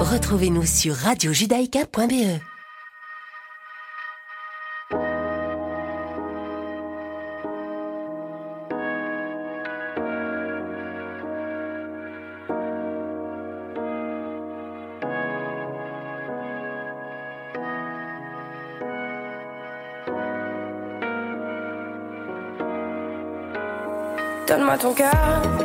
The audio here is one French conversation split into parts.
Retrouvez-nous sur radiojudaïka.be. Donne-moi ton cœur,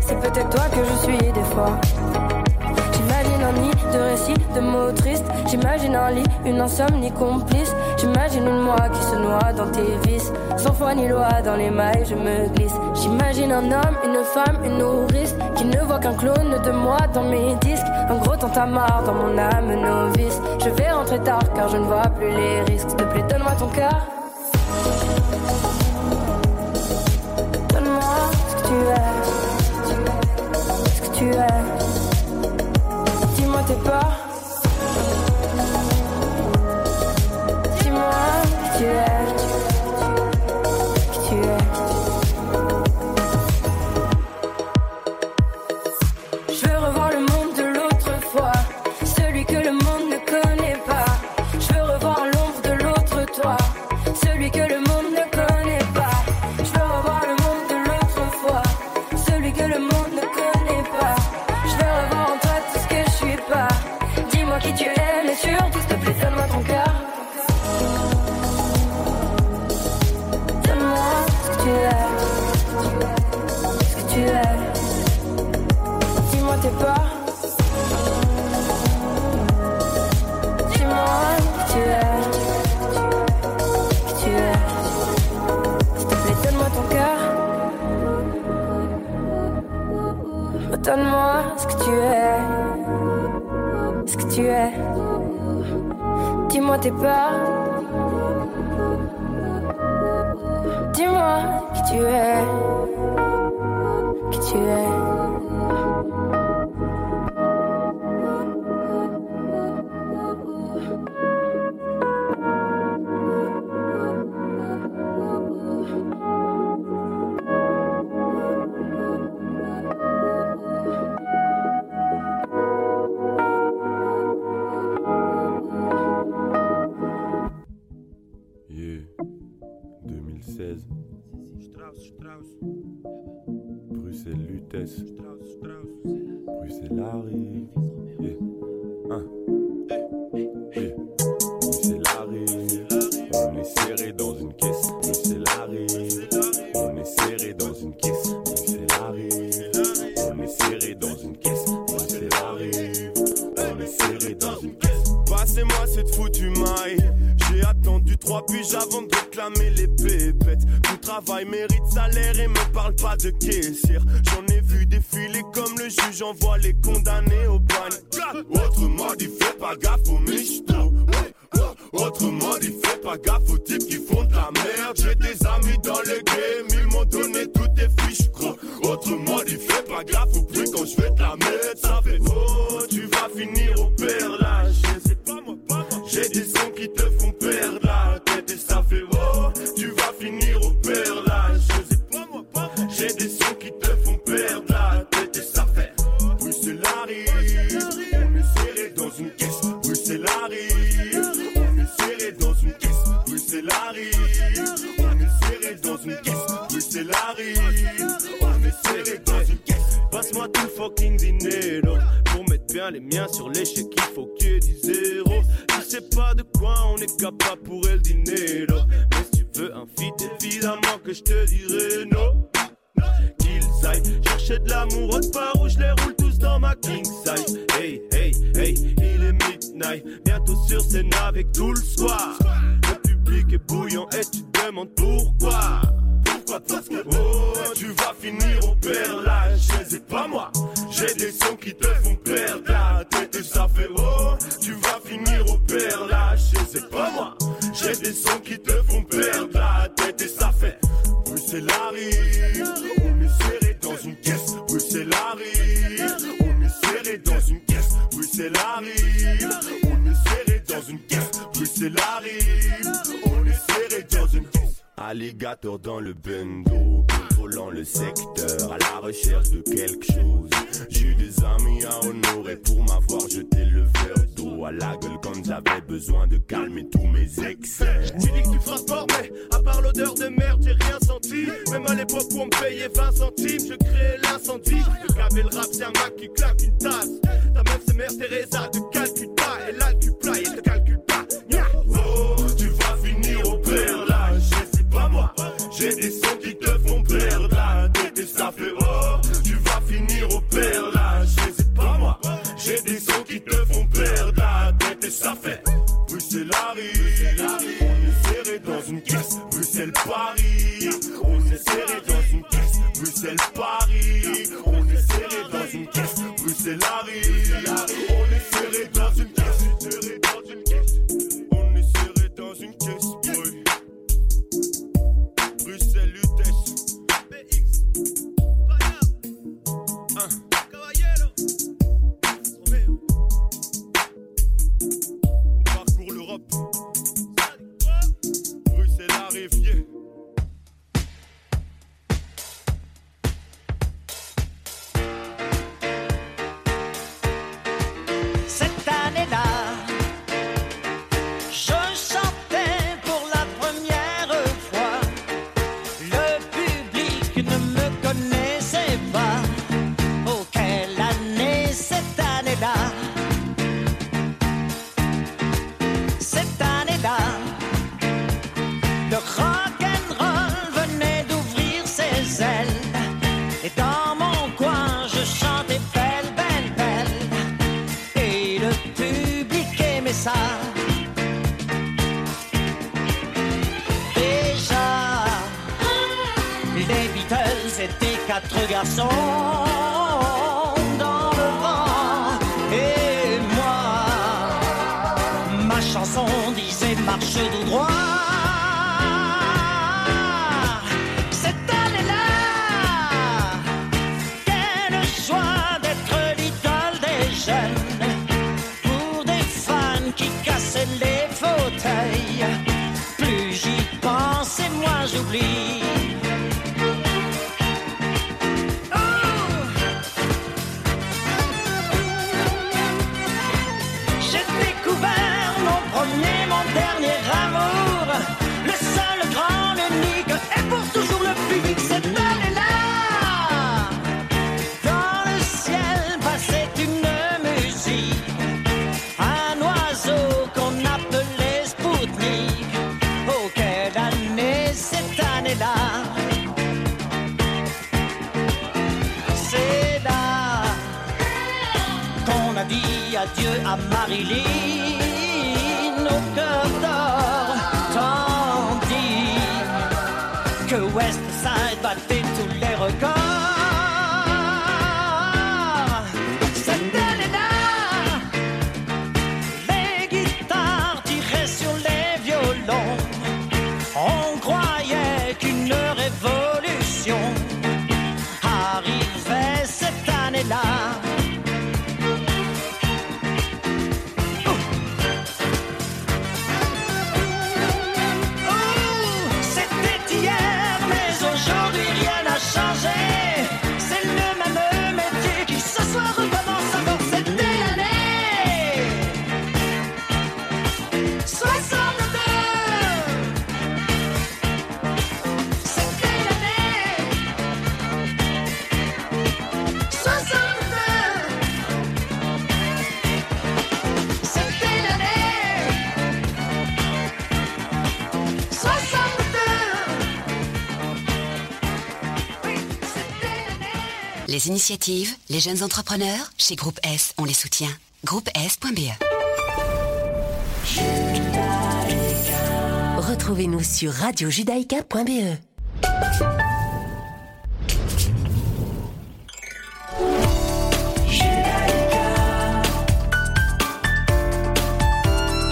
C'est peut-être toi que je suis des fois. J'imagine un nid de récits, de mots tristes. J'imagine un lit, une insomnie complice. J'imagine une moi qui se noie dans tes vices. Sans foi ni loi, dans les mailles, je me glisse. J'imagine un homme, une femme, une nourrice. Qui ne voit qu'un clone de moi dans mes disques. Un gros tantamar dans mon âme novice. Je vais rentrer tard car je ne vois plus les risques. S'il te donne-moi ton cœur. Condamnés au bagne. Autrement dit, fais pas gaffe aux michtos. Autrement dit, fais pas gaffe aux types qui font de la merde. J'ai des amis dans le game, ils m'ont donné toutes tes fiches, gros. Autrement dit, fais pas gaffe au prix quand je fais de la merde. Ça fait oh, tu vas finir Pour mettre bien les miens sur l'échec il faut qu'il y ait du zéro Tu sais pas de quoi on est capable pour el dinero Mais si tu veux un feat évidemment que je te dirai non Qu'ils chercher de l'amour, autre part où je les roule tous dans ma king size. Hey, hey, hey, il est midnight, bientôt sur scène avec tout le soir. Le public est bouillant et tu demandes pourquoi. Oh, tu vas finir au là, je pas moi. J'ai des sons qui te font perdre la tête et ça fait oh, tu vas finir au là, je pas moi. J'ai des sons qui te font perdre la tête et ça fait Bruxelles arrive, on est serré dans une caisse. Bruxelles arrive, on est serré dans une caisse. Bruxelles arrive, on est serré dans une caisse. Bruxelles arrive, on est serré dans une caisse. Alligator dans le bendo, contrôlant le secteur, à la recherche de quelque chose. J'ai des amis à honorer pour m'avoir jeté le verre d'eau à la gueule quand j'avais besoin de calmer tous mes excès. Tu dis que tu fort, mais à part l'odeur de merde, j'ai rien senti. Même à l'époque où on me payait 20 centimes, je créais l'incendie. Le gaver le rap, c'est un Mac qui claque une tasse. Ta meuf, c'est Mère Teresa de moins à Marilyn au cœur d'or, tandis que West Side battait tous les records. Les initiatives, les jeunes entrepreneurs, chez Groupe S, on les soutient. Groupe S.be Retrouvez-nous sur radiojudaïka.be.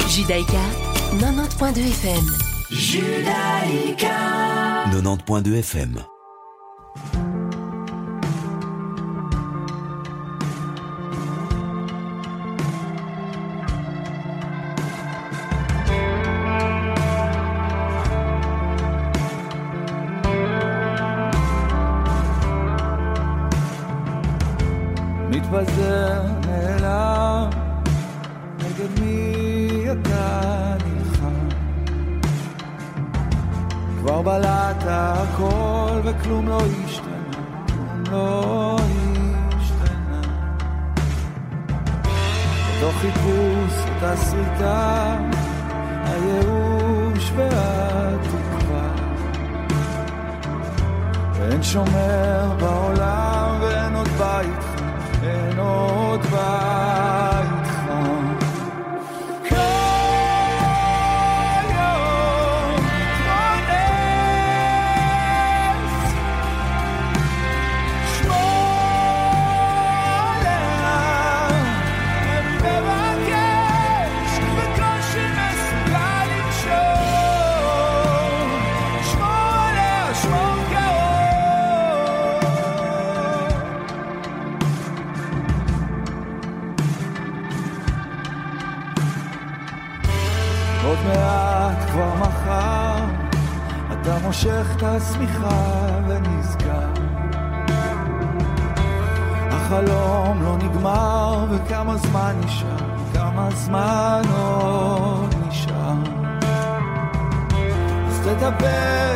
Judaïka 90.2 FM. Judaïka 90.2 FM.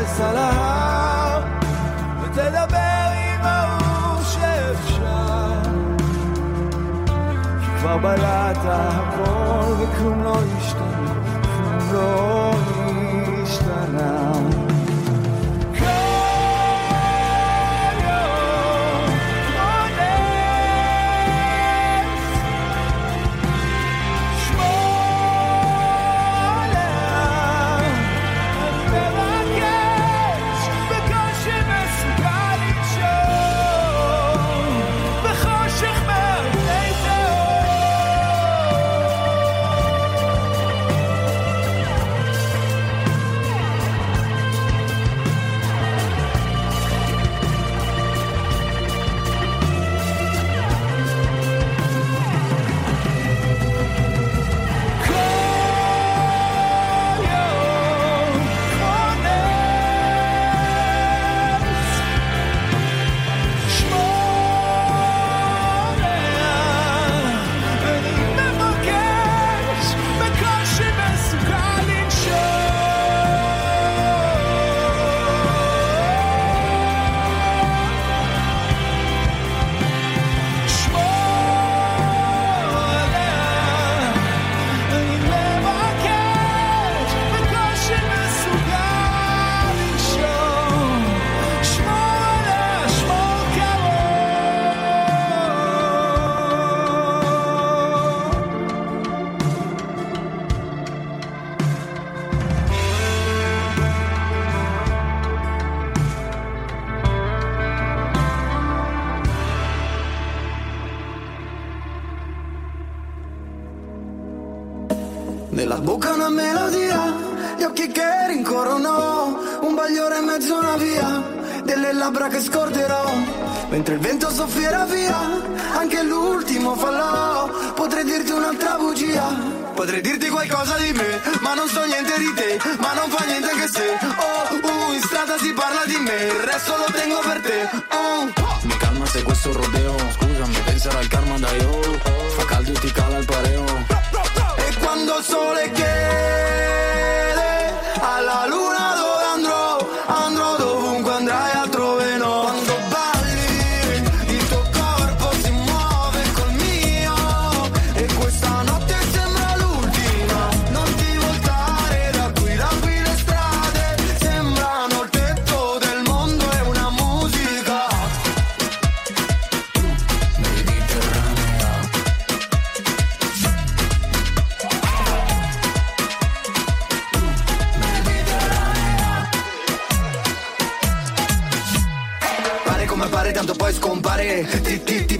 תטפס על ההר ותדבר עם ההוא שאפשר כי כבר בלעת הכל וכלום לא השתנה, כלום לא השתנה. Delle labbra che scorderò, mentre il vento soffierà via, anche l'ultimo fallò, potrei dirti un'altra bugia, potrei dirti qualcosa di me, ma non so niente di te, ma non fa niente che se, oh, uh, in strada si parla di me, il resto lo tengo per te, oh. Mi calma se questo rodeo Scusami, penserà al karma da io Fa caldo e ti cala il pareo. E quando il sole chiede alla luna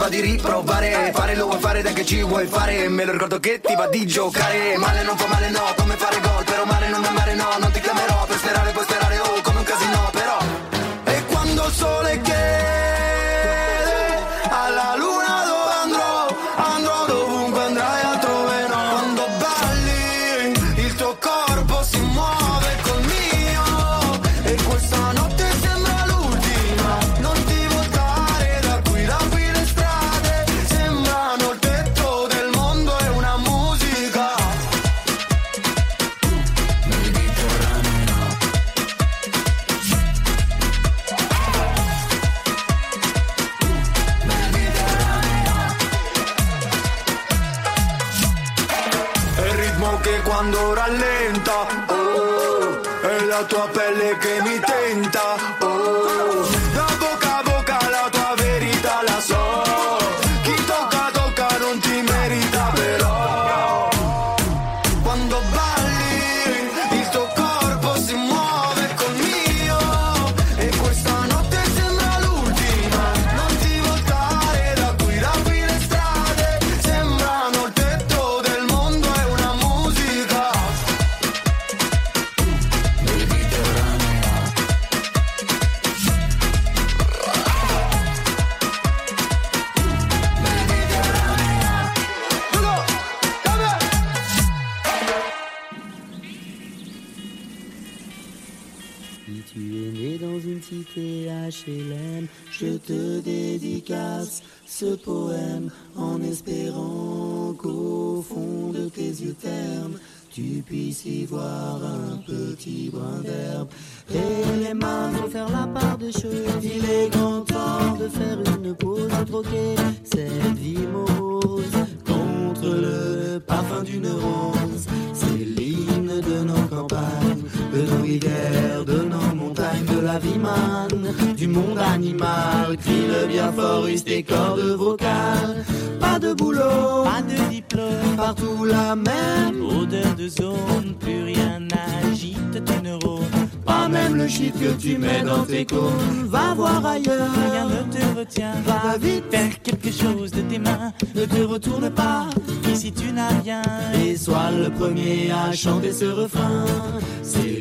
va di riprovare. Fare lo vuoi fare dai che ci vuoi fare. Me lo ricordo che ti va di giocare. Male non fa male no, come fare gol. Però male non è male no, non ti chiamerò. Per sperare puoi sperare oh come un casino però. E quando il sole ce poème en espérant qu'au fond de tes yeux ternes, tu puisses y voir un petit brin d'herbe. Et les mains vont faire la part des choses. Il est grand temps de faire une pause, de troquer cette vie contre le parfum d'une rose. C'est l'hymne de nos campagnes, de nos rivières, de nos montagnes, de la vie manne, du monde animal. Crie le bien fort, tes cordes vocales. Pas de boulot, Pas de diplôme, partout la même. odeur de zone, plus rien n'agite tes neurones. Pas même le shit que tu mets dans tes cônes. Va voir ailleurs. Rien ne te retient, Va vite, faire quelque chose de tes mains. ne te retourne pas. Ici tu n'as rien, Et sois le premier à chanter ce refrain. C'est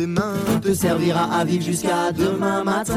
tes mains te servira à vivre jusqu'à demain matin.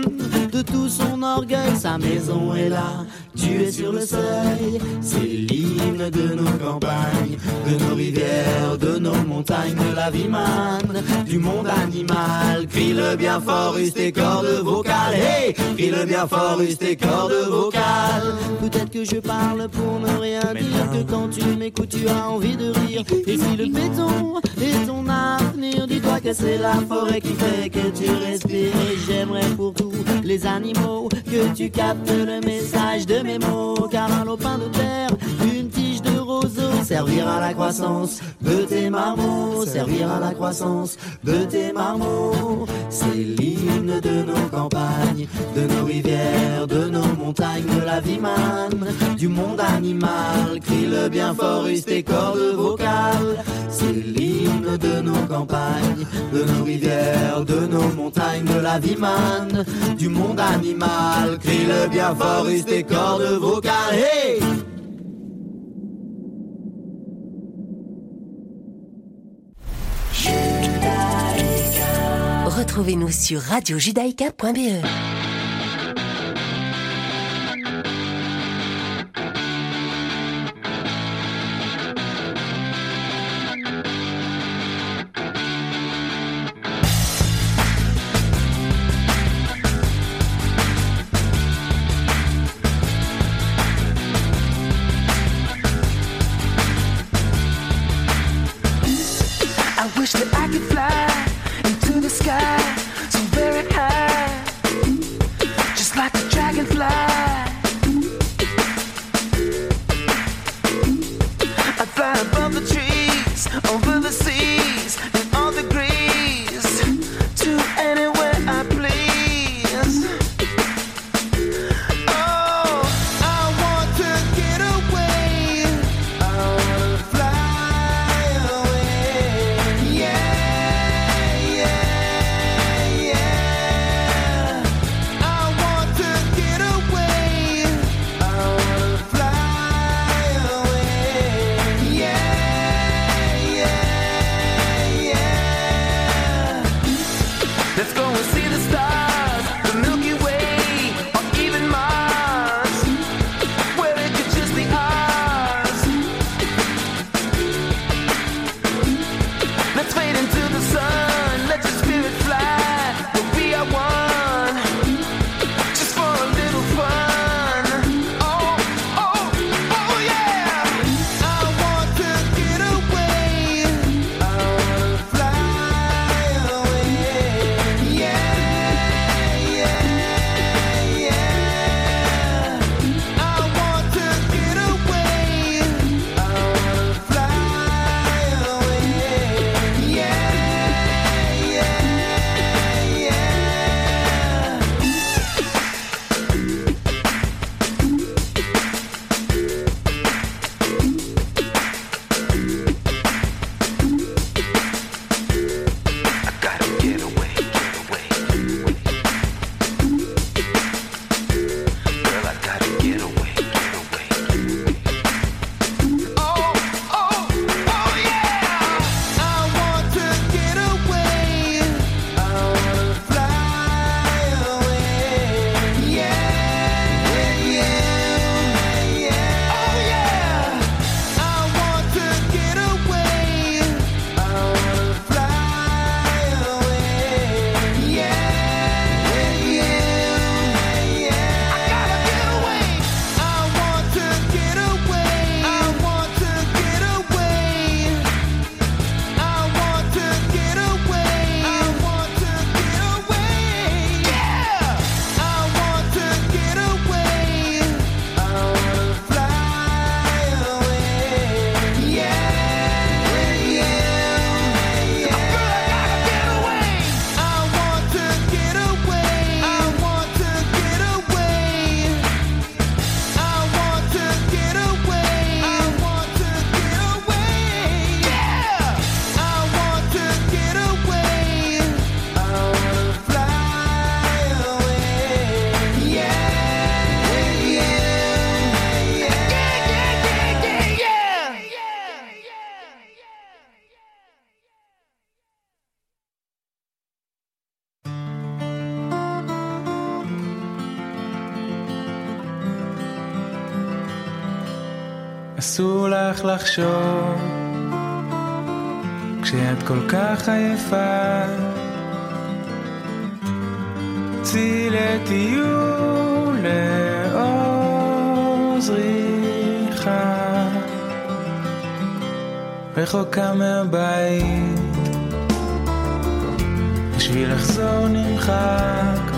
De tout son orgueil, sa maison est là, tu es sur le seuil. C'est l'hymne de nos campagnes, de nos rivières, de nos montagnes, de la vie manne, du monde animal. Crie-le bien fort, use tes cordes vocales. Hey, crie-le bien fort, use tes cordes vocales. Peut-être que je parle pour ne rien dire, que quand tu m'écoutes, tu as envie de rire. Et si le béton est ton avenir, dis-toi que c'est la forêt qui fait que tu respires. Et j'aimerais pour tous les animaux que tu captes le message de mes mots. Car un lopin de terre, servira à la croissance de tes marmots. Servira à la croissance de tes marmots. C'est l'hymne de nos campagnes, de nos rivières, de nos montagnes, de la vie manne, du monde animal. Crie-le bien fort, use tes cordes vocales. C'est l'hymne de nos campagnes, de nos rivières, de nos montagnes, de la vie manne, du monde animal. Crie-le bien fort, use tes cordes vocales. Retrouvez-nous sur radiojudaïka.be. רחוקה מהבית. בשביל לחזור נמחק.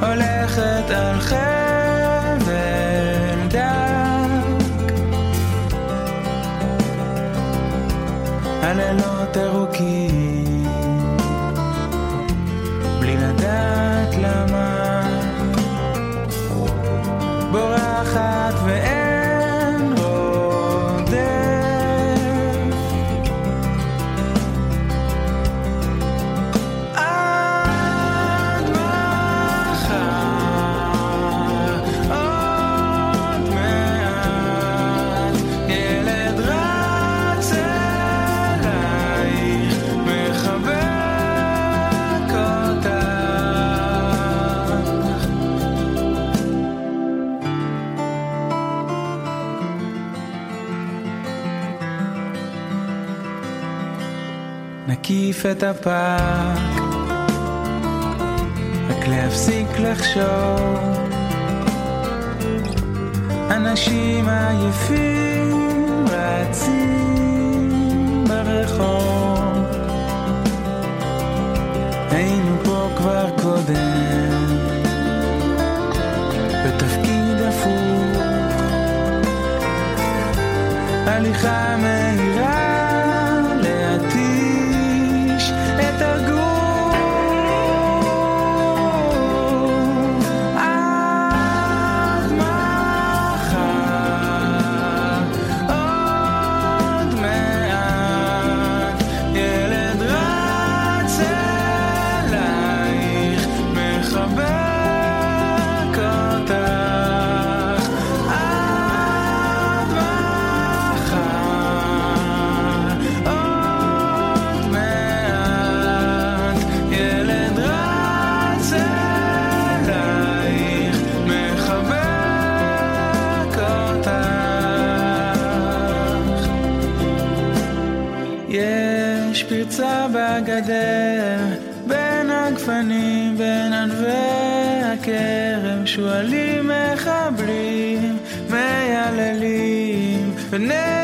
הולכת על חבל דק. הלילות ארוכים. להחליף את הפארק, רק להפסיק לחשוב. אנשים עייפים רצים ברחוב, היינו פה כבר קודם, בתפקיד הפוך, הליכה הגדר, בין הגפנים, בין ענבי הכרם, שועלים מחבלים, מייללים, בני...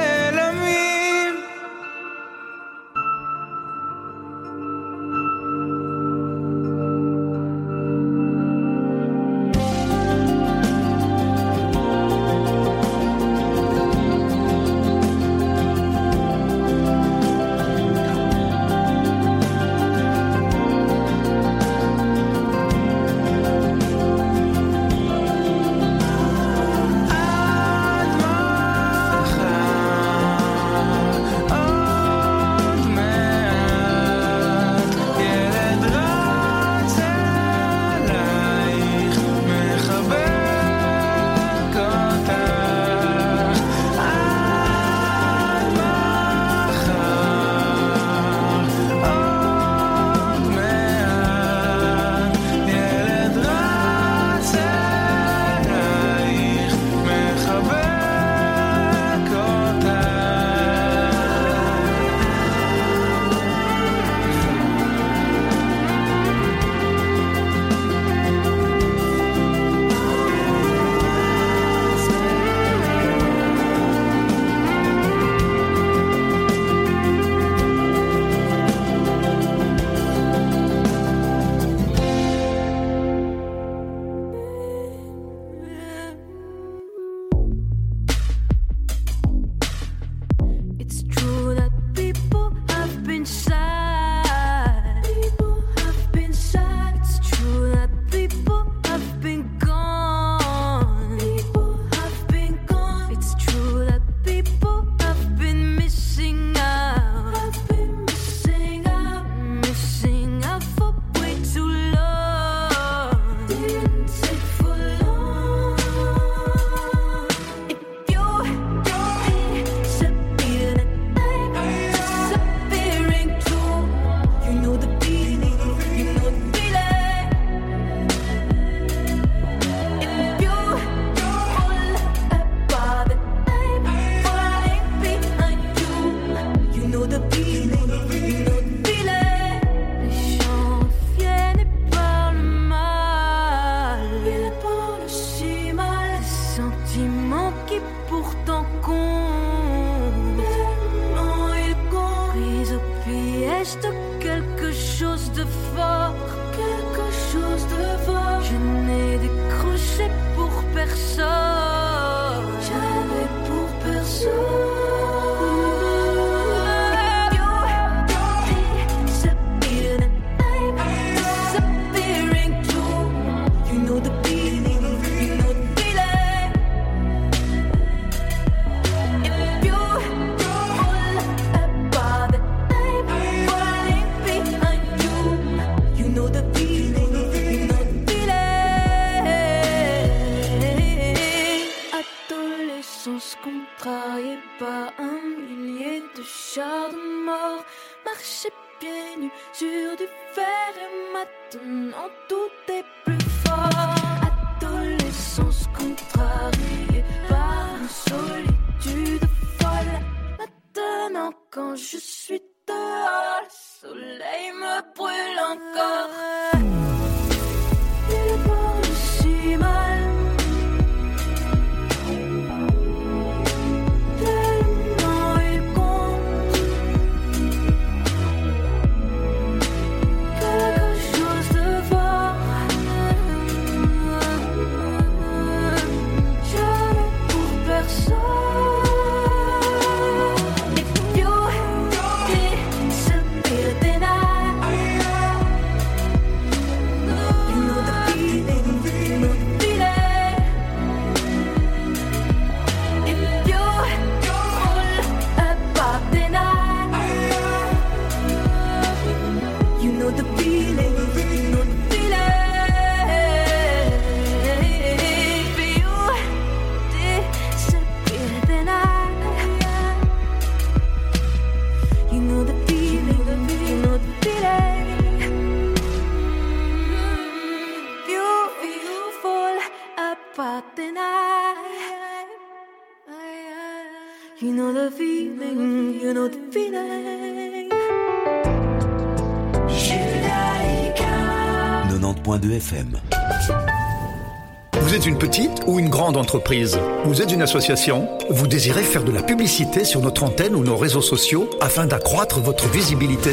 Vous êtes une petite ou une grande entreprise? Vous êtes une association? Vous désirez faire de la publicité sur notre antenne ou nos réseaux sociaux afin d'accroître votre visibilité?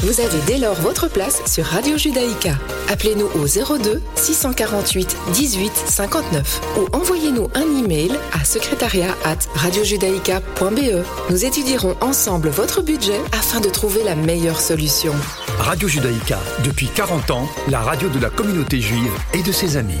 Vous avez dès lors votre place sur Radio Judaïka. Appelez-nous au 02 648 18 59 ou envoyez-nous un email à secrétariat Nous étudierons ensemble votre budget afin de trouver la meilleure solution. Radio Judaïka, depuis 40 ans, la radio de la communauté juive et de ses amis.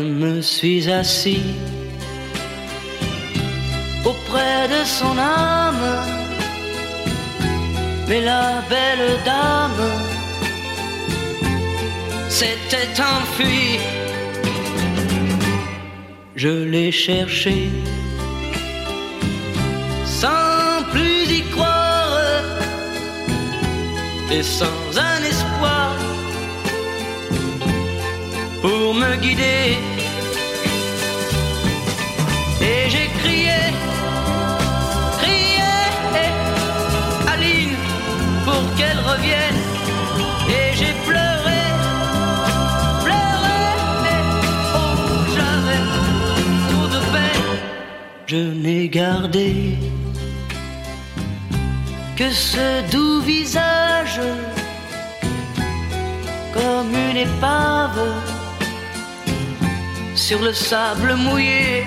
je me suis assis auprès de son âme. Mais la belle dame s'était enfuie. Je l'ai cherchée sans plus y croire et sans un espoir pour me guider. Et j'ai pleuré, pleuré, oh, j'avais trop de peine. Je n'ai gardé que ce doux visage comme une épave sur le sable mouillé.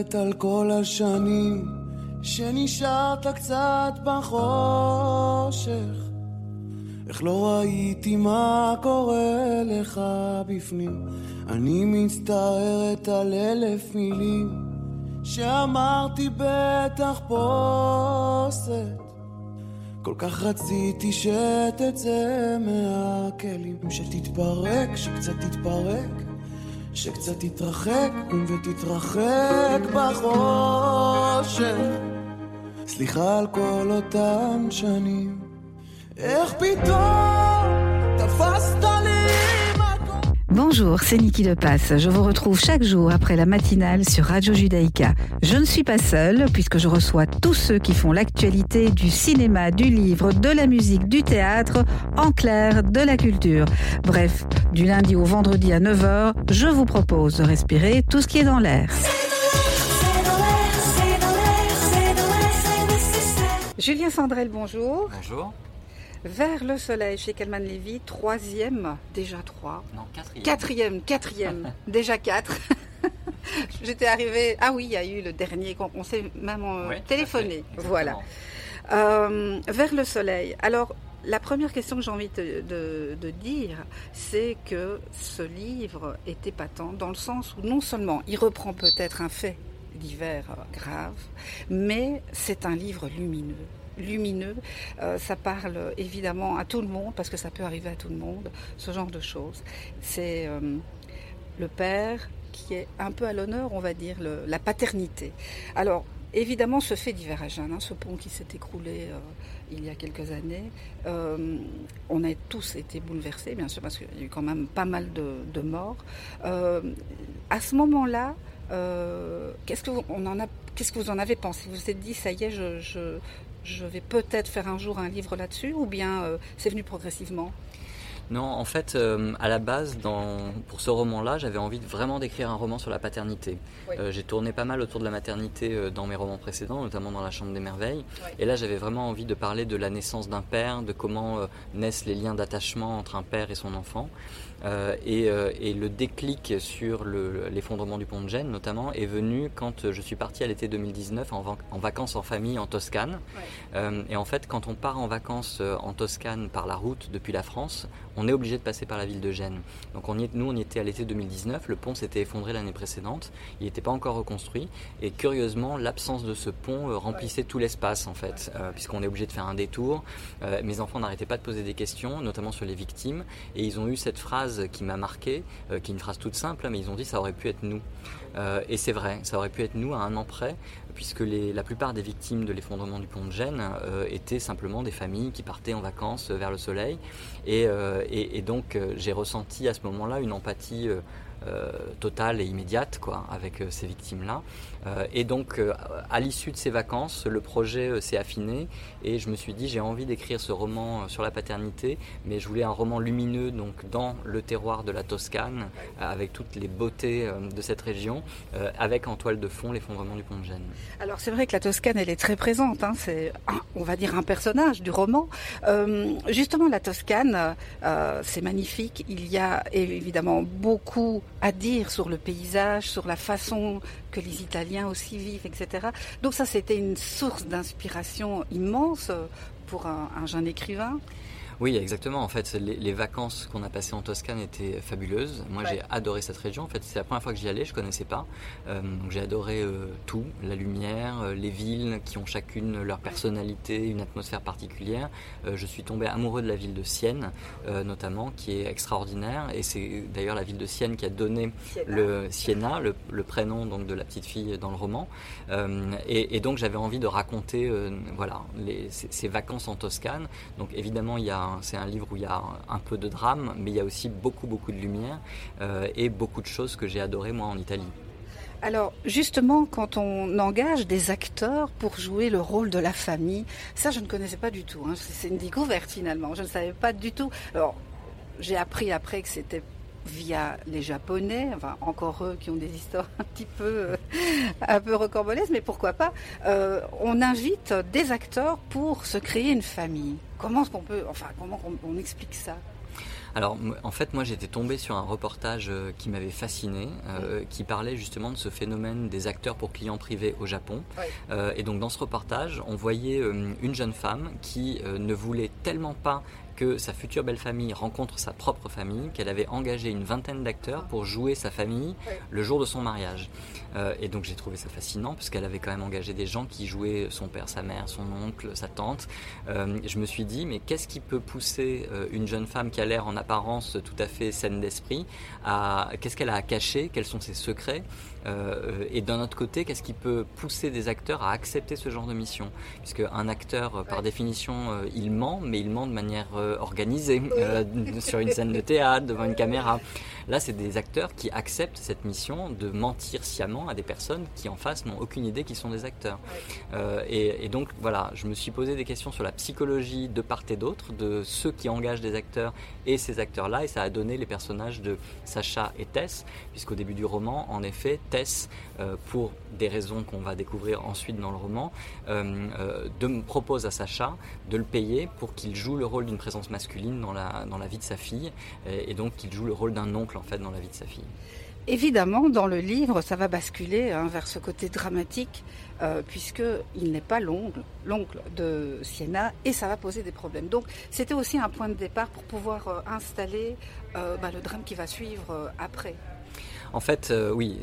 מצטערת על כל השנים שנשארת קצת בחושך. איך לא ראיתי מה קורה לך בפנים. אני מצטערת על אלף מילים שאמרתי בתחפושת. כל כך רציתי שתצא מהכלים, שתתפרק, שקצת תתפרק. שקצת תתרחק, ותתרחק בחושך. סליחה על כל אותן שנים, איך פתאום Bonjour, c'est Niki de Passe. Je vous retrouve chaque jour après la matinale sur Radio Judaïka. Je ne suis pas seule puisque je reçois tous ceux qui font l'actualité du cinéma, du livre, de la musique, du théâtre, en clair, de la culture. Bref, du lundi au vendredi à 9h, je vous propose de respirer tout ce qui est dans l'air. Julien Sandrel, bonjour. Bonjour. Vers le soleil chez Calman Lévy, troisième, déjà trois. Non, quatrième. Quatrième, quatrième, déjà quatre. J'étais arrivée. Ah oui, il y a eu le dernier. On s'est même euh, Ouais, téléphoné. Voilà. Euh, vers le soleil. Alors, la première question que j'ai envie de, de- de dire, c'est que ce livre est épatant dans le sens où non seulement il reprend peut-être un fait divers euh, grave, mais c'est un livre lumineux. Lumineux, Euh, ça parle évidemment à tout le monde parce que ça peut arriver à tout le monde, ce genre de choses. C'est euh, le père qui est un peu à l'honneur, on va dire, la paternité. Alors, évidemment, ce fait divers à Jeanne, hein, ce pont qui s'est écroulé euh, il y a quelques années, on a tous été bouleversés, bien sûr, parce qu'il y a eu quand même pas mal de, morts. À ce moment-là, qu'est-ce que vous, en avez pensé? Vous vous êtes dit, ça y est, je, je vais peut-être faire un jour un livre là-dessus, ou bien euh, c'est venu progressivement? Non, en fait, euh, à la base, dans, pour ce roman-là, j'avais envie de vraiment d'écrire un roman sur la paternité. Oui. Euh, J'ai tourné pas mal autour de la maternité euh, dans mes romans précédents, notamment dans La Chambre des Merveilles. Oui. Et là, j'avais vraiment envie de parler de la naissance d'un père, de comment naissent les liens d'attachement entre un père et son enfant. Euh, et, euh, et le déclic sur le- l'effondrement du pont de Gênes, notamment, est venu quand je suis parti à l'été 2019 en, vac- en vacances en famille en Toscane. Euh, et en fait, quand on part en vacances euh, en Toscane par la route depuis la France, on est obligé de passer par la ville de Gênes. Donc on y est- nous, on y était à l'été 2019, le pont s'était effondré l'année précédente, il n'était pas encore reconstruit, et curieusement, l'absence de ce pont euh, remplissait tout l'espace, en fait, euh, puisqu'on est obligé de faire un détour. Euh, mes enfants n'arrêtaient pas de poser des questions, notamment sur les victimes, et ils ont eu cette phrase qui m'a marqué, euh, qui est une phrase toute simple, hein, mais ils ont dit ça aurait pu être nous. Euh, et c'est vrai, ça aurait pu être nous à un an près, puisque la plupart des victimes de l'effondrement du pont de Gênes euh, étaient simplement des familles qui partaient en vacances vers le soleil. Et, et- donc j'ai ressenti à ce moment-là une empathie totale et immédiate quoi, avec ces victimes-là. Euh, et donc, euh, à l'issue de ces vacances, le projet euh, s'est affiné et je me suis dit j'ai envie d'écrire ce roman sur la paternité, mais je voulais un roman lumineux donc dans le terroir de la Toscane, avec toutes les beautés de cette région, avec en toile de fond l'effondrement du pont de Gênes. Alors c'est vrai que la Toscane, elle est très présente. hein, c'est, on va dire, un personnage du roman. Justement, la Toscane, c'est magnifique. Il y a évidemment beaucoup à dire sur le paysage, sur la façon que les Italiens aussi vivent, etc. Donc ça, c'était une source d'inspiration immense euh, pour un, un jeune écrivain. Oui, exactement. En fait, les, les vacances qu'on a passées en Toscane étaient fabuleuses. Moi, j'ai adoré cette région. En fait, c'est la première fois que j'y allais, je connaissais pas. Euh, donc, j'ai adoré euh, tout, la lumière, euh, les villes qui ont chacune leur personnalité, une atmosphère particulière. Je suis tombé amoureux de la ville de Sienne, notamment, qui est extraordinaire. Et c'est d'ailleurs la ville de Sienne qui a donné Siena. le Siena, le, le prénom donc de la petite fille dans le roman. Et, et donc, j'avais envie de raconter, voilà, les, ces, ces vacances en Toscane. Donc, évidemment, il y a c'est un livre où il y a un, peu de drame, mais il y a aussi beaucoup, beaucoup de lumière euh, et beaucoup de choses que j'ai adorées moi en Italie. Alors justement, quand on engage des acteurs pour jouer le rôle de la famille, ça je ne connaissais pas du tout. hein. C'est une découverte finalement. Je ne savais pas du tout. Alors j'ai appris après que c'était via les Japonais, enfin encore eux qui ont des histoires un petit peu euh, un peu rocambolesques, mais pourquoi pas Euh, On invite des acteurs pour se créer une famille. Comment est-ce qu'on peut, enfin comment on, on explique ça? Alors, en fait, moi, j'étais tombé sur un reportage euh, qui m'avait fasciné, euh, qui parlait justement de ce phénomène des acteurs pour clients privés au Japon. Oui. Euh, et donc, dans ce reportage, on voyait euh, une jeune femme qui ne voulait tellement pas que sa future belle famille rencontre sa propre famille, qu'elle avait engagé une vingtaine d'acteurs pour jouer sa famille le jour de son mariage. Euh, et donc j'ai trouvé ça fascinant parce qu'elle avait quand même engagé des gens qui jouaient son père, sa mère, son oncle, sa tante. Euh, je me suis dit mais qu'est-ce qui peut pousser euh, une jeune femme qui a l'air en apparence tout à fait saine d'esprit à qu'est-ce qu'elle a à cacher, quels sont ses secrets? Euh, et d'un autre côté qu'est-ce qui peut pousser des acteurs à accepter ce genre de mission? Puisque un acteur par définition il ment mais il ment de manière organisée euh, sur une scène de théâtre devant une caméra. Là, c'est des acteurs qui acceptent cette mission de mentir sciemment à des personnes qui en face n'ont aucune idée qu'ils sont des acteurs. Euh, et, et donc voilà, je me suis posé des questions sur la psychologie de part et d'autre, de ceux qui engagent des acteurs et ces acteurs-là, et ça a donné les personnages de Sacha et Tess, puisqu'au début du roman, en effet, Tess, euh, pour des raisons qu'on va découvrir ensuite dans le roman, euh, de, propose à Sacha de le payer pour qu'il joue le rôle d'une présence masculine dans la, dans la vie de sa fille, et, et donc qu'il joue le rôle d'un oncle en fait dans la vie de sa fille. Évidemment, dans le livre, ça va basculer hein, vers ce côté dramatique, euh, puisque il n'est pas l'oncle, de Siena, et ça va poser des problèmes. Donc, c'était aussi un point de départ pour pouvoir euh, installer euh, bah, le drame qui va suivre après. En fait, oui,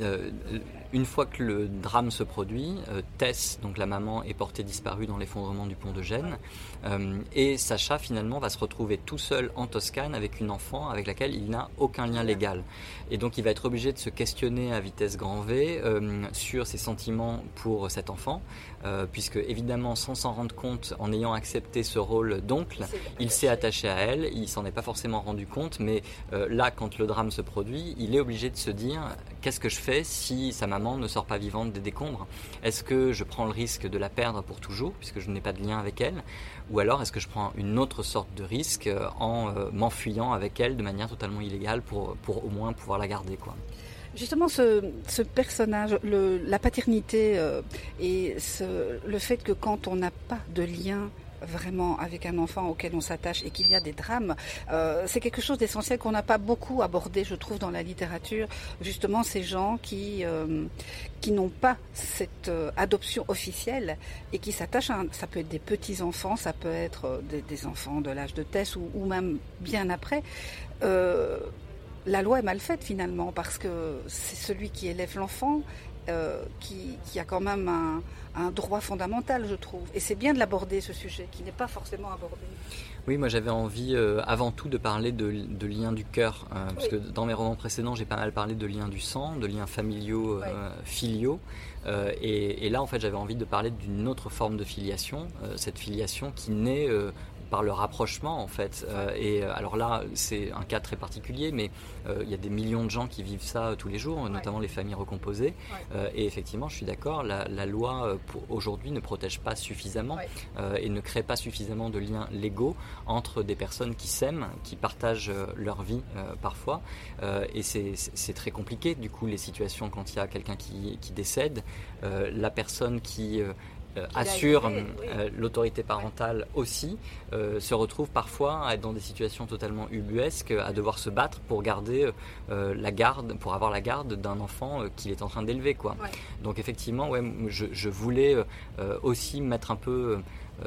une fois que le drame se produit, euh, Tess, donc la maman, est portée disparue dans l'effondrement du pont de Gênes, euh, et Sacha finalement va se retrouver tout seul en Toscane avec une enfant avec laquelle il n'a aucun lien légal. Et donc il va être obligé de se questionner à vitesse grand V euh, sur ses sentiments pour cet enfant, puisque évidemment, sans s'en rendre compte, en ayant accepté ce rôle d'oncle, il s'est attaché à elle, il s'en est pas forcément rendu compte, mais là, quand le drame se produit, il est obligé de se dire qu'est-ce que je fais si sa ne sort pas vivante des décombres. Est-ce que je prends le risque de la perdre pour toujours, puisque je n'ai pas de lien avec elle? Ou alors est-ce que je prends une autre sorte de risque euh, en euh, m'enfuyant avec elle de manière totalement illégale pour, au moins pouvoir la garder quoi? Justement, ce, personnage, la paternité euh, et le fait que quand on n'a pas de lien vraiment avec un enfant auquel on s'attache et qu'il y a des drames, euh, c'est quelque chose d'essentiel qu'on n'a pas beaucoup abordé, je trouve, dans la littérature. Justement, ces gens qui euh, qui n'ont pas cette euh, adoption officielle et qui s'attachent à un, ça peut être des petits enfants, ça peut être des, enfants de l'âge de Tess ou, même bien après. La loi est mal faite finalement parce que c'est celui qui élève l'enfant euh, qui, qui, a quand même un, un, droit fondamental, je trouve. Et c'est bien de l'aborder, ce sujet, qui n'est pas forcément abordé. Oui, moi j'avais envie euh, avant tout de parler de, de liens du cœur, euh, parce que dans mes romans précédents, j'ai pas mal parlé de liens du sang, de liens familiaux, euh, filiaux. Et, et, là, en fait, j'avais envie de parler d'une autre forme de filiation, cette filiation qui naît par le rapprochement en fait. Euh, et euh, alors là, c'est un cas très particulier, mais euh, il y a des millions de gens qui vivent ça euh, tous les jours, notamment les familles recomposées. Et effectivement, je suis d'accord, la, la loi aujourd'hui ne protège pas suffisamment et ne crée pas suffisamment de liens légaux entre des personnes qui s'aiment, qui partagent leur vie parfois. Et c'est très compliqué, du coup, les situations quand il y a quelqu'un qui, qui décède, la personne qui assure oui. euh, l'autorité parentale aussi euh, se retrouve parfois à être dans des situations totalement ubuesques, à devoir se battre pour garder euh, la garde, pour avoir la garde d'un enfant qu'il est en train d'élever, quoi. Donc effectivement, ouais, je, je voulais aussi mettre un peu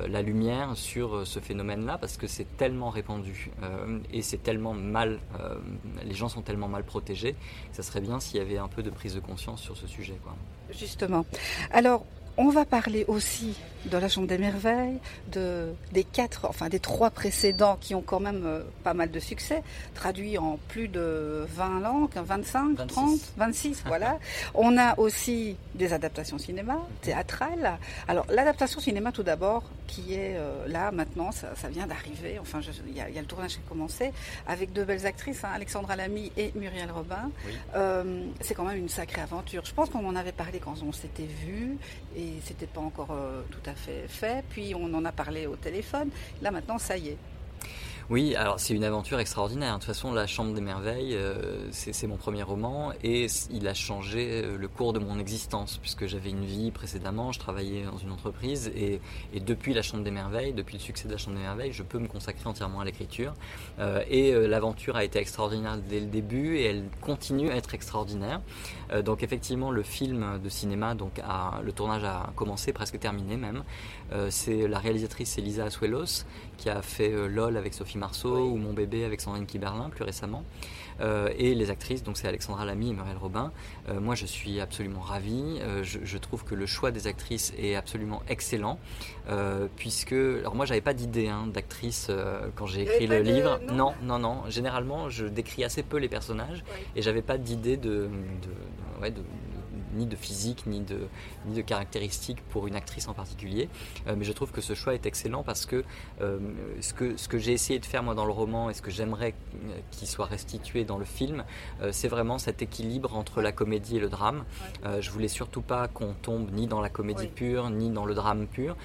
la lumière sur ce phénomène-là parce que c'est tellement répandu euh, et c'est tellement mal, euh, les gens sont tellement mal protégés. que Ça serait bien s'il y avait un peu de prise de conscience sur ce sujet, quoi. Justement. Alors, on va parler aussi de la Chambre des Merveilles, de, des quatre, enfin des trois précédents qui ont quand même euh, pas mal de succès, traduits en plus de 20 langues, 25, 30, 26, voilà. On a aussi des adaptations cinéma, théâtrales. Alors, l'adaptation cinéma tout d'abord, qui est euh, là maintenant, ça, ça vient d'arriver, enfin je- il y, a- il y a le tournage qui a commencé, avec deux belles actrices, hein, Alexandra Lamy et Muriel Robin. Euh, c'est quand même une sacrée aventure. Je pense qu'on en avait parlé quand on s'était vu et c'était pas encore euh, tout à fait fait. Puis on en a parlé au téléphone. Là maintenant, ça y est. Oui, alors c'est une aventure extraordinaire. De toute façon, La Chambre des Merveilles, euh, c'est mon premier roman et il a changé euh, le cours de mon existence puisque j'avais une vie précédemment, je travaillais dans une entreprise et, depuis La Chambre des Merveilles, depuis le succès de La Chambre des Merveilles, je peux me consacrer entièrement à l'écriture. Et l'aventure a été extraordinaire dès le début et elle continue à être extraordinaire. Euh, donc effectivement, le film de cinéma, donc a- le tournage a commencé, presque terminé même. Euh, c'est la réalisatrice Elisa Asuelos qui a fait euh, LOL avec Sophie Marceau ou Mon bébé avec Sandrine Kiberlin plus récemment. Euh, et les actrices, donc c'est Alexandra Lamy et Muriel Robin. Euh, moi, je suis absolument ravi. Euh, je, je trouve que le choix des actrices est absolument excellent, puisque alors moi, j'avais pas d'idée hein, d'actrice quand j'ai écrit le de- livre. non non, non, non. Généralement, je décris assez peu les personnages et j'avais pas d'idée de, de, de- ouais, de- de- ni de physique ni de ni de caractéristiques pour une actrice en particulier. Euh, mais je trouve que ce choix est excellent parce que euh, ce que ce que j'ai essayé de faire moi dans le roman et ce que j'aimerais euh, qu'il soit restitué dans le film, c'est vraiment cet équilibre entre la comédie et le drame. Euh, je voulais surtout pas qu'on tombe ni dans la comédie pure ni dans le drame pur.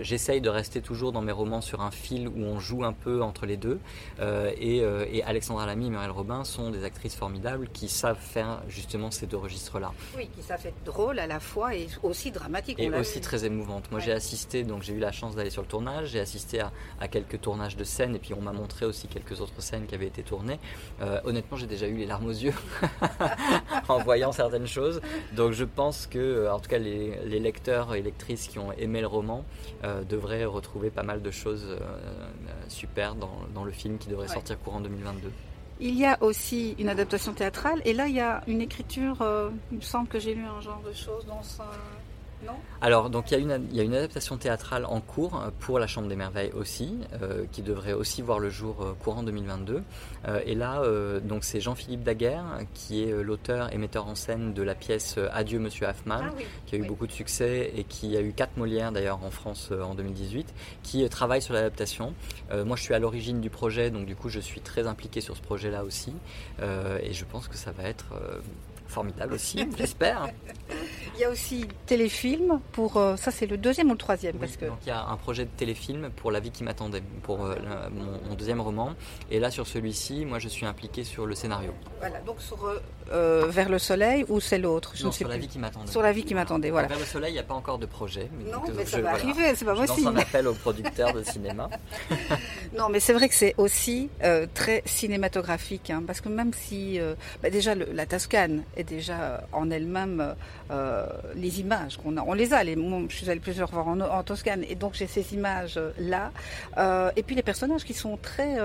J'essaye de rester toujours dans mes romans sur un fil où on joue un peu entre les deux. Et, et Alexandra Lamy et Muriel Robin sont des actrices formidables qui savent faire justement ces deux registres-là. Oui, ça fait drôle à la fois et aussi dramatique. Et aussi vu. très émouvante. Moi, j'ai assisté, donc j'ai eu la chance d'aller sur le tournage, j'ai assisté à, à quelques tournages de scènes, et puis on m'a montré aussi quelques autres scènes qui avaient été tournées. Euh, honnêtement, j'ai déjà eu les larmes aux yeux en voyant certaines choses. Donc je pense que, euh, en tout cas, les, les lecteurs et lectrices qui ont aimé le roman euh, devraient retrouver pas mal de choses euh, super dans, dans le film qui devrait Ouais. sortir courant 2022. Il y a aussi une adaptation théâtrale et là il y a une écriture. euh, il me semble que j'ai lu un genre de choses dans ça. Non Alors, donc il y, a une, il y a une adaptation théâtrale en cours euh, pour La Chambre des Merveilles aussi, euh, qui devrait aussi voir le jour euh, courant 2022. Euh, et là, donc c'est Jean-Philippe Daguerre, qui est l'auteur et metteur en scène de la pièce Adieu Monsieur Hoffman, Ah oui, qui a eu beaucoup de succès et qui a eu quatre Molières d'ailleurs en France en 2018, qui travaille sur l'adaptation. Moi, je suis à l'origine du projet, donc du coup, je suis très impliqué sur ce projet-là aussi. Et je pense que ça va être formidable aussi, j'espère. Il y a aussi téléfilm pour. euh, ça c'est le deuxième ou le troisième parce que. Donc il y a un projet de téléfilm pour La vie qui m'attendait, pour euh, mon deuxième roman. Et là, sur celui-ci, moi, je suis impliqué sur le scénario. Voilà, donc sur euh, euh, Vers le soleil ou c'est l'autre Je Non, ne sais sur La vie qui m'attendait. Sur la vie qui m'attendait, voilà. Vers le soleil, il n'y a pas encore de projet. Non, donc, mais ça va arriver, c'est pas je possible. lance un appel aux producteurs de cinéma. Non, mais c'est vrai que c'est aussi euh, très cinématographique, hein, parce que même si euh, bah, déjà le- la Toscane est déjà en elle-même les images qu'on a, on les a. Les, moi, je suis allée plusieurs fois en, en Toscane, et donc j'ai ces images là, et puis les personnages qui sont très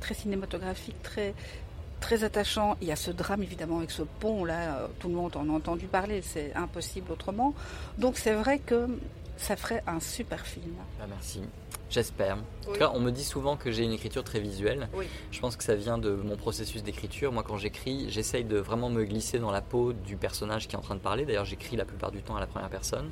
très cinématographiques, très très attachants. Il y a ce drame évidemment avec ce pont là, euh, tout le monde en a entendu parler, c'est impossible autrement. Donc c'est vrai que ça ferait un super film. Ah, merci. J'espère. En tout Oui. cas, on me dit souvent que j'ai une écriture très visuelle. Oui. Je pense que ça vient de mon processus d'écriture. Moi, quand j'écris, j'essaye de vraiment me glisser dans la peau du personnage qui est en train de parler. D'ailleurs, j'écris la plupart du temps à la première personne.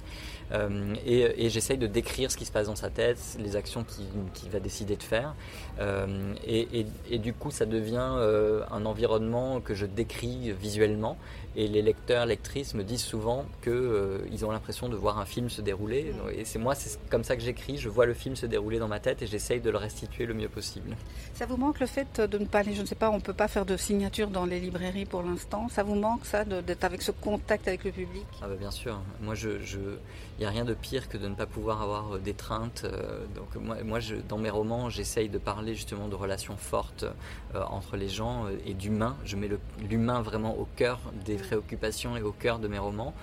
Euh, et et j'essaye de décrire ce qui se passe dans sa tête, les actions qu'il va décider de faire. Euh, et, et- et du coup, ça devient euh, un environnement que je décris visuellement. Et les lecteurs, lectrices me disent souvent qu'ils ont l'impression de voir un film se dérouler. Et c'est moi, c'est comme ça que j'écris. Je vois le film se dérouler dans ma tête et j'essaye de le restituer le mieux possible. Ça vous manque le fait de ne pas aller, je ne sais pas, on ne peut pas faire de signature dans les librairies pour l'instant. Ça vous manque ça, d'être avec ce contact avec le public? Ah bah bien sûr, moi je, je, il n'y a rien de pire que de ne pas pouvoir avoir euh, d'étreinte. euh, donc moi, moi je, dans mes romans, j'essaye de parler justement de relations fortes euh, entre les gens et d'humain. Je mets l'humain vraiment au cœur des préoccupations et au cœur de mes romans.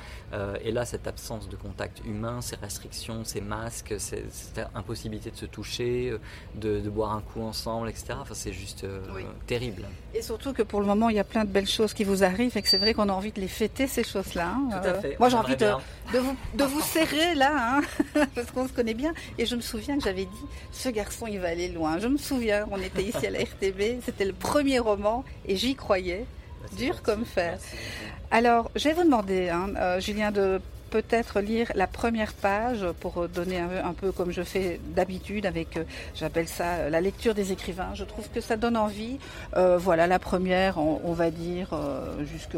Et là, cette absence de contact humain, ces restrictions, ces masques, cette impossibilité de se toucher, euh, de, de boire un coup ensemble, etc. Enfin, c'est juste euh, terrible. Et surtout que pour le moment, il y a plein de belles choses qui vous arrivent et que c'est vrai qu'on a envie de les fêter, ces choses-là. hein. Tout à fait, moi, j'ai envie de, de vous, de vous serrer là, hein, parce qu'on se connaît bien. Et je me souviens que j'avais dit, ce garçon, il va aller loin. Je me souviens, on était ici à la RTB, c'était le premier roman et j'y croyais, dur comme fer. Alors, je vais vous demander, hein, euh, Julien, de peut-être lire la première page pour donner un, peu- un peu comme je fais d'habitude avec, euh, j'appelle ça euh, la lecture des écrivains. Je trouve que ça donne envie. Euh, voilà, la première, on, on va dire, euh, jusque...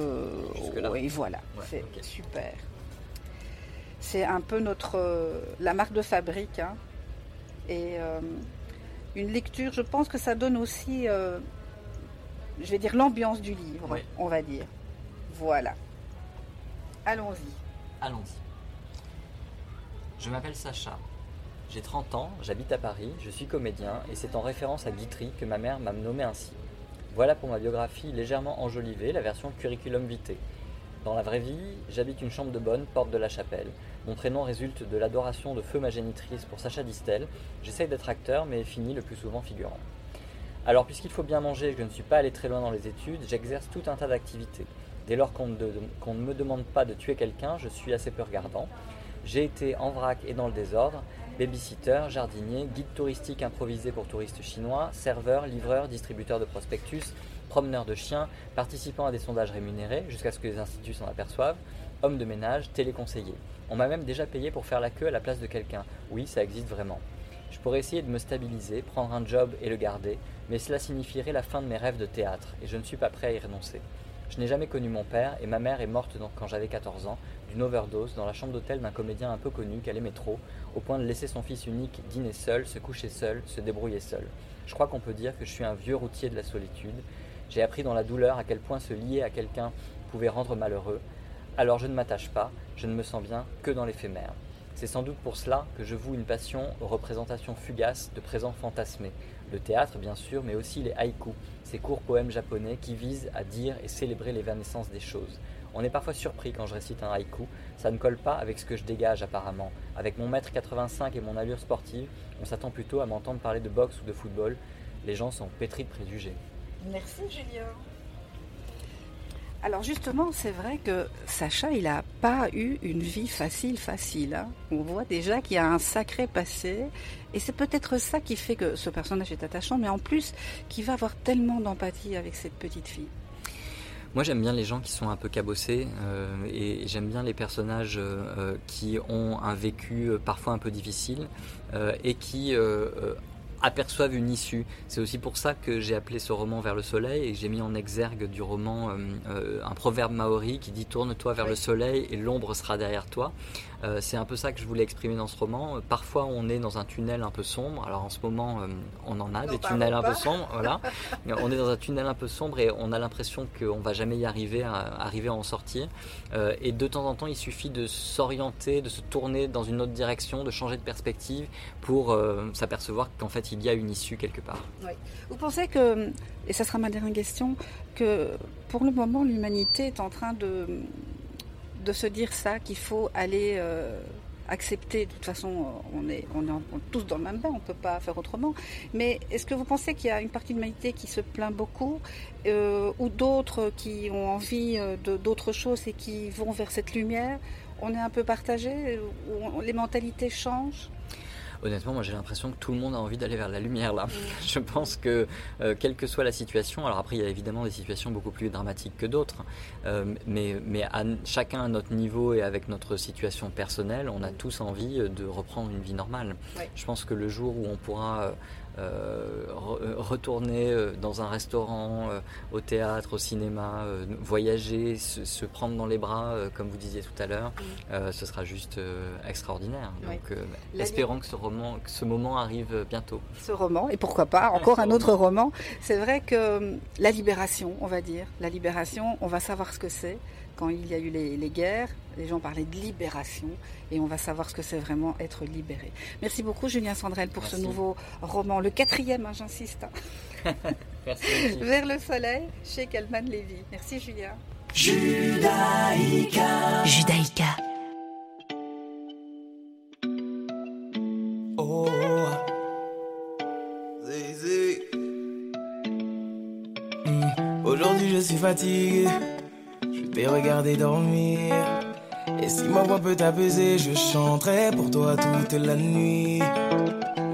Oui, voilà, Ouais, c'est super. C'est un peu notre, la marque de fabrique. hein. Et euh, une lecture, je pense que ça donne aussi, je vais dire, l'ambiance du livre, on va dire. Voilà. Allons-y. Allons-y. Je m'appelle Sacha. J'ai 30 ans, j'habite à Paris, je suis comédien et c'est en référence à Guitry que ma mère m'a nommé ainsi. Voilà pour ma biographie légèrement enjolivée, la version curriculum vitae. Dans la vraie vie, j'habite une chambre de bonne, porte de la chapelle. Mon prénom résulte de l'adoration de feu ma génitrice pour Sacha Distel. J'essaye d'être acteur, mais finis le plus souvent figurant. Alors, puisqu'il faut bien manger je ne suis pas allé très loin dans les études, j'exerce tout un tas d'activités. Dès lors qu'on ne, me demande pas de tuer quelqu'un, je suis assez peu regardant. J'ai été en vrac et dans le désordre, babysitter, jardinier, guide touristique improvisé pour touristes chinois, serveur, livreur, distributeur de prospectus, promeneur de chiens, participant à des sondages rémunérés jusqu'à ce que les instituts s'en aperçoivent, homme de ménage, téléconseiller. On m'a même déjà payé pour faire la queue à la place de quelqu'un. Oui, ça existe vraiment. Je pourrais essayer de me stabiliser, prendre un job et le garder, mais cela signifierait la fin de mes rêves de théâtre, et je ne suis pas prêt à y renoncer. Je n'ai jamais connu mon père, et ma mère est morte quand j'avais 14 ans, d'une overdose, dans la chambre d'hôtel d'un comédien un peu connu qu'elle aimait trop, au point de laisser son fils unique dîner seul, se coucher seul, se débrouiller seul. Je crois qu'on peut dire que je suis un vieux routier de la solitude. J'ai appris dans la douleur à quel point se lier à quelqu'un pouvait rendre malheureux. Alors je ne m'attache pas, je ne me sens bien que dans l'éphémère. C'est sans doute pour cela que je voue une passion aux représentations fugaces de présents fantasmés. Le théâtre, bien sûr, mais aussi les haïkus, ces courts poèmes japonais qui visent à dire et célébrer l'évanescence des choses. On est parfois surpris quand je récite un haïku, ça ne colle pas avec ce que je dégage apparemment. Avec mon mètre 85 et mon allure sportive, on s'attend plutôt à m'entendre parler de boxe ou de football. Les gens sont pétris de préjugés. Merci Julien. Alors justement, c'est vrai que Sacha, il n'a pas eu une vie facile, facile. hein. On voit déjà qu'il y a un sacré passé. Et c'est peut-être ça qui fait que ce personnage est attachant, mais en plus, qu'il va avoir tellement d'empathie avec cette petite fille. Moi j'aime bien les gens qui sont un peu cabossés euh, et j'aime bien les personnages euh, qui ont un vécu euh, parfois un peu difficile et qui aperçoivent une issue. C'est aussi pour ça que j'ai appelé ce roman Vers le soleil et j'ai mis en exergue du roman euh, euh, un proverbe maori qui dit Tourne-toi vers le soleil et l'ombre sera derrière toi. Euh, c'est un peu ça que je voulais exprimer dans ce roman. Parfois on est dans un tunnel un peu sombre. Alors en ce moment euh, on en a des tunnels un pas. peu sombres. Voilà. on est dans un tunnel un peu sombre et on a l'impression qu'on va jamais y arriver à, arriver à en sortir. Euh, et de temps en temps, il suffit de s'orienter, de se tourner dans une autre direction, de changer de perspective pour euh, s'apercevoir qu'en fait il y a une issue quelque part. Oui. Vous pensez que, et ça sera ma dernière question, que pour le moment l'humanité est en train de, de se dire ça, qu'il faut aller euh, accepter, de toute façon euh, on est, on est tous dans le même bain, on ne peut pas faire autrement, mais est-ce que vous pensez qu'il y a une partie de l'humanité qui se plaint beaucoup euh, ou d'autres qui ont envie d'autres choses et qui vont vers cette lumière? On est un peu partagé Les mentalités changent? Honnêtement, moi j'ai l'impression que tout le monde a envie d'aller vers la lumière là. Je pense que euh, quelle que soit la situation, alors après il y a évidemment des situations beaucoup plus dramatiques que d'autres, euh, mais, mais à, chacun à notre niveau et avec notre situation personnelle, on a tous envie de reprendre une vie normale. Ouais. Je pense que le jour où on pourra euh, euh, re- euh, retourner euh, dans un restaurant, euh, au théâtre, au cinéma, euh, voyager, se, se prendre dans les bras, euh, comme vous disiez tout à l'heure, euh, ce sera juste euh, extraordinaire. Ouais. Donc, euh, espérons que ce, roman, que ce moment arrive euh, bientôt. ce roman, et pourquoi pas encore un autre roman. C'est vrai que hum, la libération, on va dire, la libération, on va savoir ce que c'est. Quand il y a eu les, les guerres, les gens parlaient de libération, et on va savoir ce que c'est vraiment être libéré. Merci beaucoup Julien Sandrel pour ce nouveau roman, le quatrième, hein, j'insiste. Merci. Vers le soleil, chez Calman Lévy. Merci Julien. Judaïka. Judaïka. Oh, Zizi. Hmm, Aujourd'hui je suis fatigué, t'ai regardé dormir. Et si ma voix peut t'apaiser, je chanterai pour toi toute la nuit.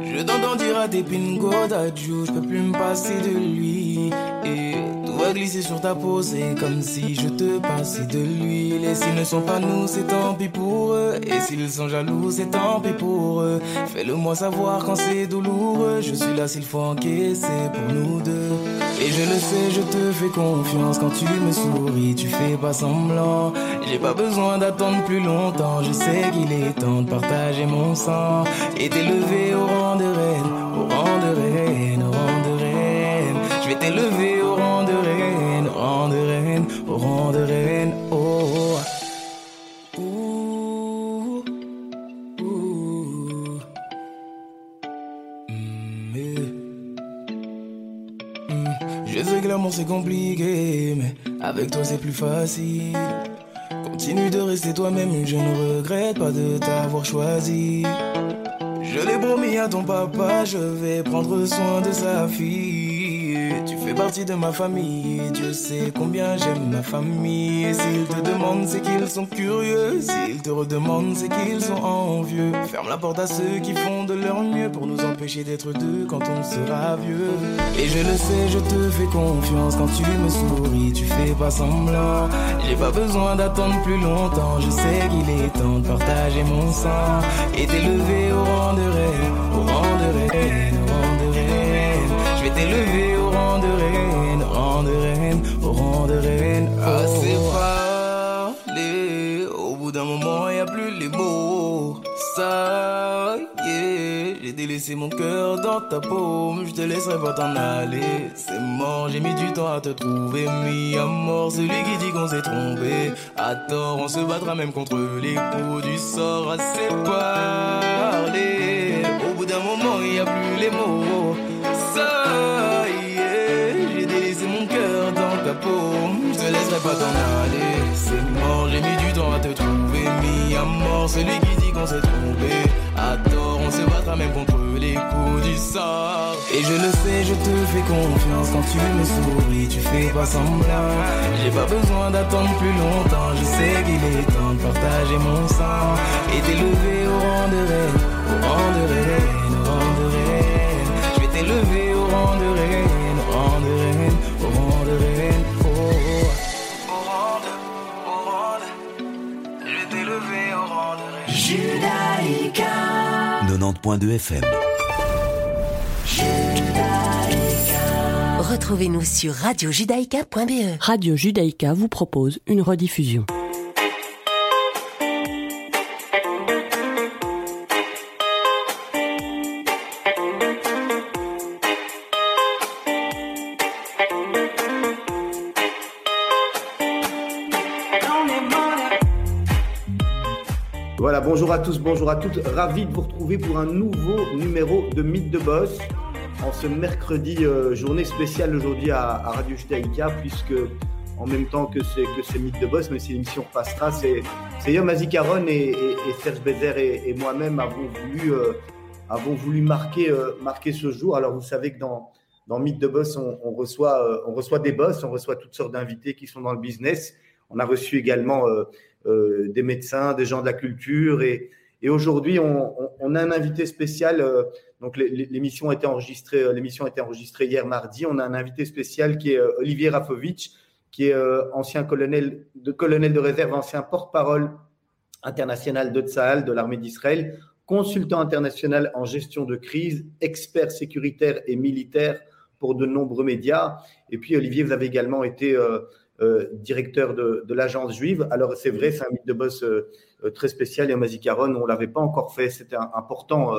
Je t'entends dire à tes pingo d'adieu, je peux plus me passer de lui. Et tout va glisser sur ta peau, c'est comme si je te passais de l'huile. Et s'ils ne sont pas nous, c'est tant pis pour eux. Et s'ils sont jaloux, c'est tant pis pour eux. Fais-le moi savoir quand c'est douloureux. Je suis là s'il faut encaisser pour nous deux. Et je le sais, je te fais confiance. Quand tu me souris, tu fais pas semblant. J'ai pas besoin d'attendre plus longtemps, je sais qu'il est temps de partager mon sang et t'élever au rang de reine, avec toi c'est plus facile. Continue de rester toi-même, je ne regrette pas de t'avoir choisi. Je l'ai promis à ton papa, je vais prendre soin de sa fille. Fais partie de ma famille, Dieu sait combien j'aime ma famille. Et s'ils te demandent, c'est qu'ils sont curieux. S'ils te redemandent, c'est qu'ils sont envieux. Ferme la porte à ceux qui font de leur mieux pour nous empêcher d'être deux quand on sera vieux. Et je le sais, je te fais confiance quand tu me souris, tu fais pas semblant. J'ai pas besoin d'attendre plus longtemps, je sais qu'il est temps de partager mon sang et t'élever au rang de reine, au rang de reine, T'élever au rang de reine, au rang de reine, au rang de reine. Ah, parler. Au bout d'un moment, y a plus les mots. Ça, yeah. J'ai délaissé mon cœur dans ta paume. Je te laisserai pas t'en aller. C'est mort, j'ai mis du temps à te trouver. Mis à mort celui qui dit qu'on s'est trompé. À tort, on se battra même contre les coups du sort. Assez parler. Au bout d'un moment, y a plus les mots. J'ai délaissé mon cœur dans ta paume. Je te laisserai pas t'en aller. C'est mort, j'ai mis du temps à te trouver. Mis à mort celui qui dit qu'on s'est trompé. À tort, on se battra même contre les coups du sort. Et je le sais, je te fais confiance quand tu me souris. Tu fais pas semblant. J'ai pas besoin d'attendre plus longtemps. Je sais qu'il est temps de partager mon sang. Et t'élever au rang de reine, au rang de reine, au rang de reine. T'élever au rang de reine, au rang de reine, au rang de reine. Oh. Au rang de, au rang de. Je vais t'élever au rang de reine. Judaïka. 90.2 FM. Retrouvez-nous sur radiojudaïka.be. Radio Judaïka vous propose une rediffusion. Bonjour à tous, bonjour à toutes. Ravi de vous retrouver pour un nouveau numéro de Mythe de Boss. En ce mercredi, euh, journée spéciale aujourd'hui à, Radio Judaïka, puisque en même temps que c'est que Mythe de Boss, mais si l'émission repassera, c'est Yom Azikaron et, Serge Bézère et, moi-même avons voulu euh, avons voulu marquer euh, marquer ce jour. Alors vous savez que dans dans Mythe de Boss, on, on reçoit on reçoit des boss, on reçoit toutes sortes d'invités qui sont dans le business. On a reçu également euh, des médecins, des gens de la culture et, aujourd'hui, on, a un invité spécial. euh, donc, l'é- l'é- l'émission a été enregistrée, euh, l'émission été enregistrée hier mardi. On a un invité spécial qui est Olivier Rafovic, qui est ancien colonel de, colonel de réserve, ancien porte-parole international de Tsahal, de l'armée d'Israël, consultant international en gestion de crise, expert sécuritaire et militaire pour de nombreux médias. Et puis, Olivier, vous avez également été euh, directeur de, de l'agence juive. Alors, c'est vrai, c'est un mythe de boss euh, très spécial et Mazikaron, on ne l'avait pas encore fait. C'était important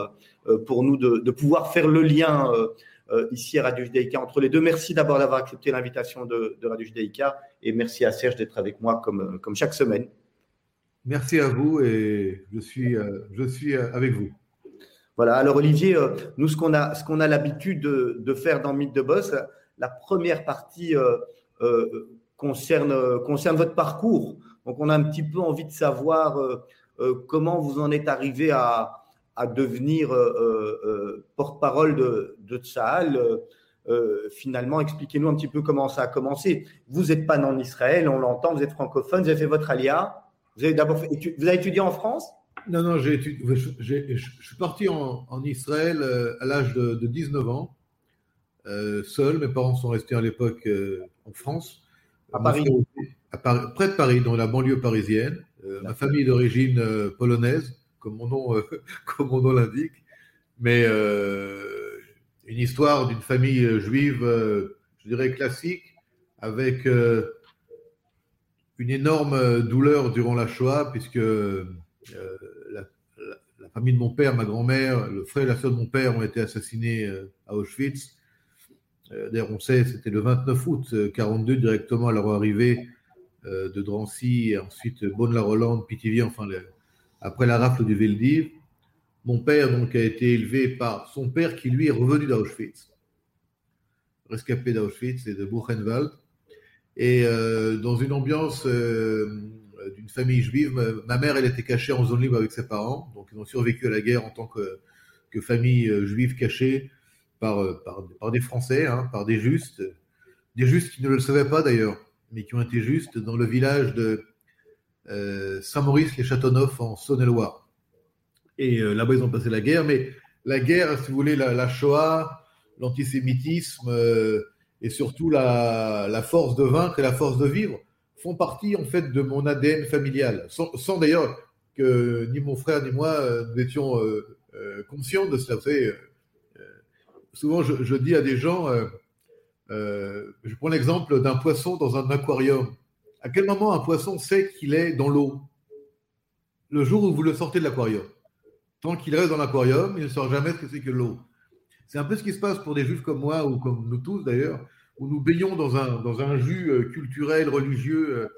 euh, pour nous de, de pouvoir faire le lien ici à Radio Judaïka entre les deux. Merci d'abord d'avoir accepté l'invitation de, de Radio Judaïka et merci à Serge d'être avec moi comme, comme chaque semaine. Merci à vous et je suis, je suis avec vous. Voilà, alors Olivier, nous, ce qu'on a, ce qu'on a l'habitude de, de faire dans Mythe de Boss, la première partie euh, concerne, euh, concerne votre parcours. Donc, on a un petit peu envie de savoir euh, euh, comment vous en êtes arrivé à, à devenir porte-parole de, de finalement, expliquez-nous un petit peu comment ça a commencé. Vous n'êtes pas né en Israël, on l'entend, vous êtes francophone, vous avez fait votre alia. Vous avez d'abord vous avez étudié en France? Non, non, j'ai étudié- je, suis parti en, en Israël à l'âge de, de 19 ans, seul. Mes parents sont restés à l'époque en France. À Paris. famille- à Paris- Près de Paris, dans la banlieue parisienne. Euh, ma famille d'origine euh, polonaise, comme mon nom, euh, comme mon nom l'indique. Mais une histoire d'une famille juive, je dirais classique, avec une énorme douleur durant la Shoah, puisque la, la- la famille de mon père, ma grand-mère, le frère et la sœur de mon père ont été assassinés à Auschwitz. Euh, D'ailleurs, on sait, c'était le 29 août euh, 42, directement à leur arrivée euh, de Drancy, et ensuite Bonne-la-Rolande, Pithiviers, enfin, après la rafle du Veldiv. Mon père, donc, a été élevé par son père qui, lui, est revenu d'Auschwitz, rescapé d'Auschwitz et de Buchenwald. Et euh, dans une ambiance euh, d'une famille juive, ma, mère, elle était cachée en zone libre avec ses parents, donc ils ont survécu à la guerre en tant que, famille euh, juive cachée par, euh, par, des Français, hein, par des justes, des justes qui ne le savaient pas d'ailleurs, mais qui ont été justes dans le village de euh, Saint-Maurice-les-Châteauneuf en Saône-et-Loire. Et euh, là-bas, ils ont passé la guerre, mais la guerre, si vous voulez, la, Shoah, l'antisémitisme et surtout la, force de vaincre et la force de vivre font partie en fait de mon ADN familial, sans, sans d'ailleurs que ni mon frère ni moi nous étions conscients de cela. Vous savez, souvent, je, dis à des gens, euh, euh, je prends l'exemple d'un poisson dans un aquarium. À quel moment un poisson sait qu'il est dans l'eau? Le jour où vous le sortez de l'aquarium. Tant qu'il reste dans l'aquarium, il ne saura jamais ce que c'est que l'eau. C'est un peu ce qui se passe pour des juifs comme moi, ou comme nous tous d'ailleurs, où nous baignons dans un, jus euh, culturel, religieux,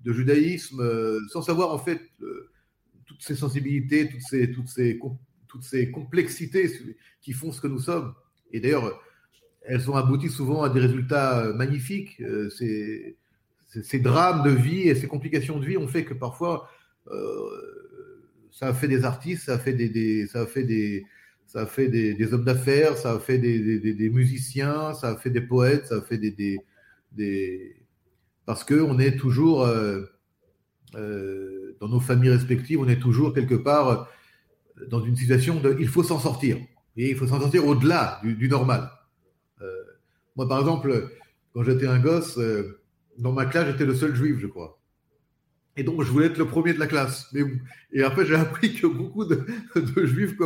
de judaïsme, sans savoir en fait toutes ces sensibilités, toutes ces complexités qui font ce que nous sommes. Et d'ailleurs, elles ont abouti souvent à des résultats euh, magnifiques. Euh, Ces, drames de vie et ces complications de vie ont fait que parfois, euh, ça a fait des artistes, ça a fait des, ça a fait des, ça a fait des, hommes d'affaires, ça a fait des, musiciens, ça a fait des poètes, ça a fait des, des, parce que on est toujours dans nos familles respectives, on est toujours quelque part dans une situation de, il faut s'en sortir et il faut s'en sortir au-delà du, normal. Euh, moi, par exemple, quand j'étais un gosse, euh, dans ma classe, j'étais le seul juif, je crois. Et donc, je voulais être le premier de la classe. Mais, et après, j'ai appris que beaucoup de, juifs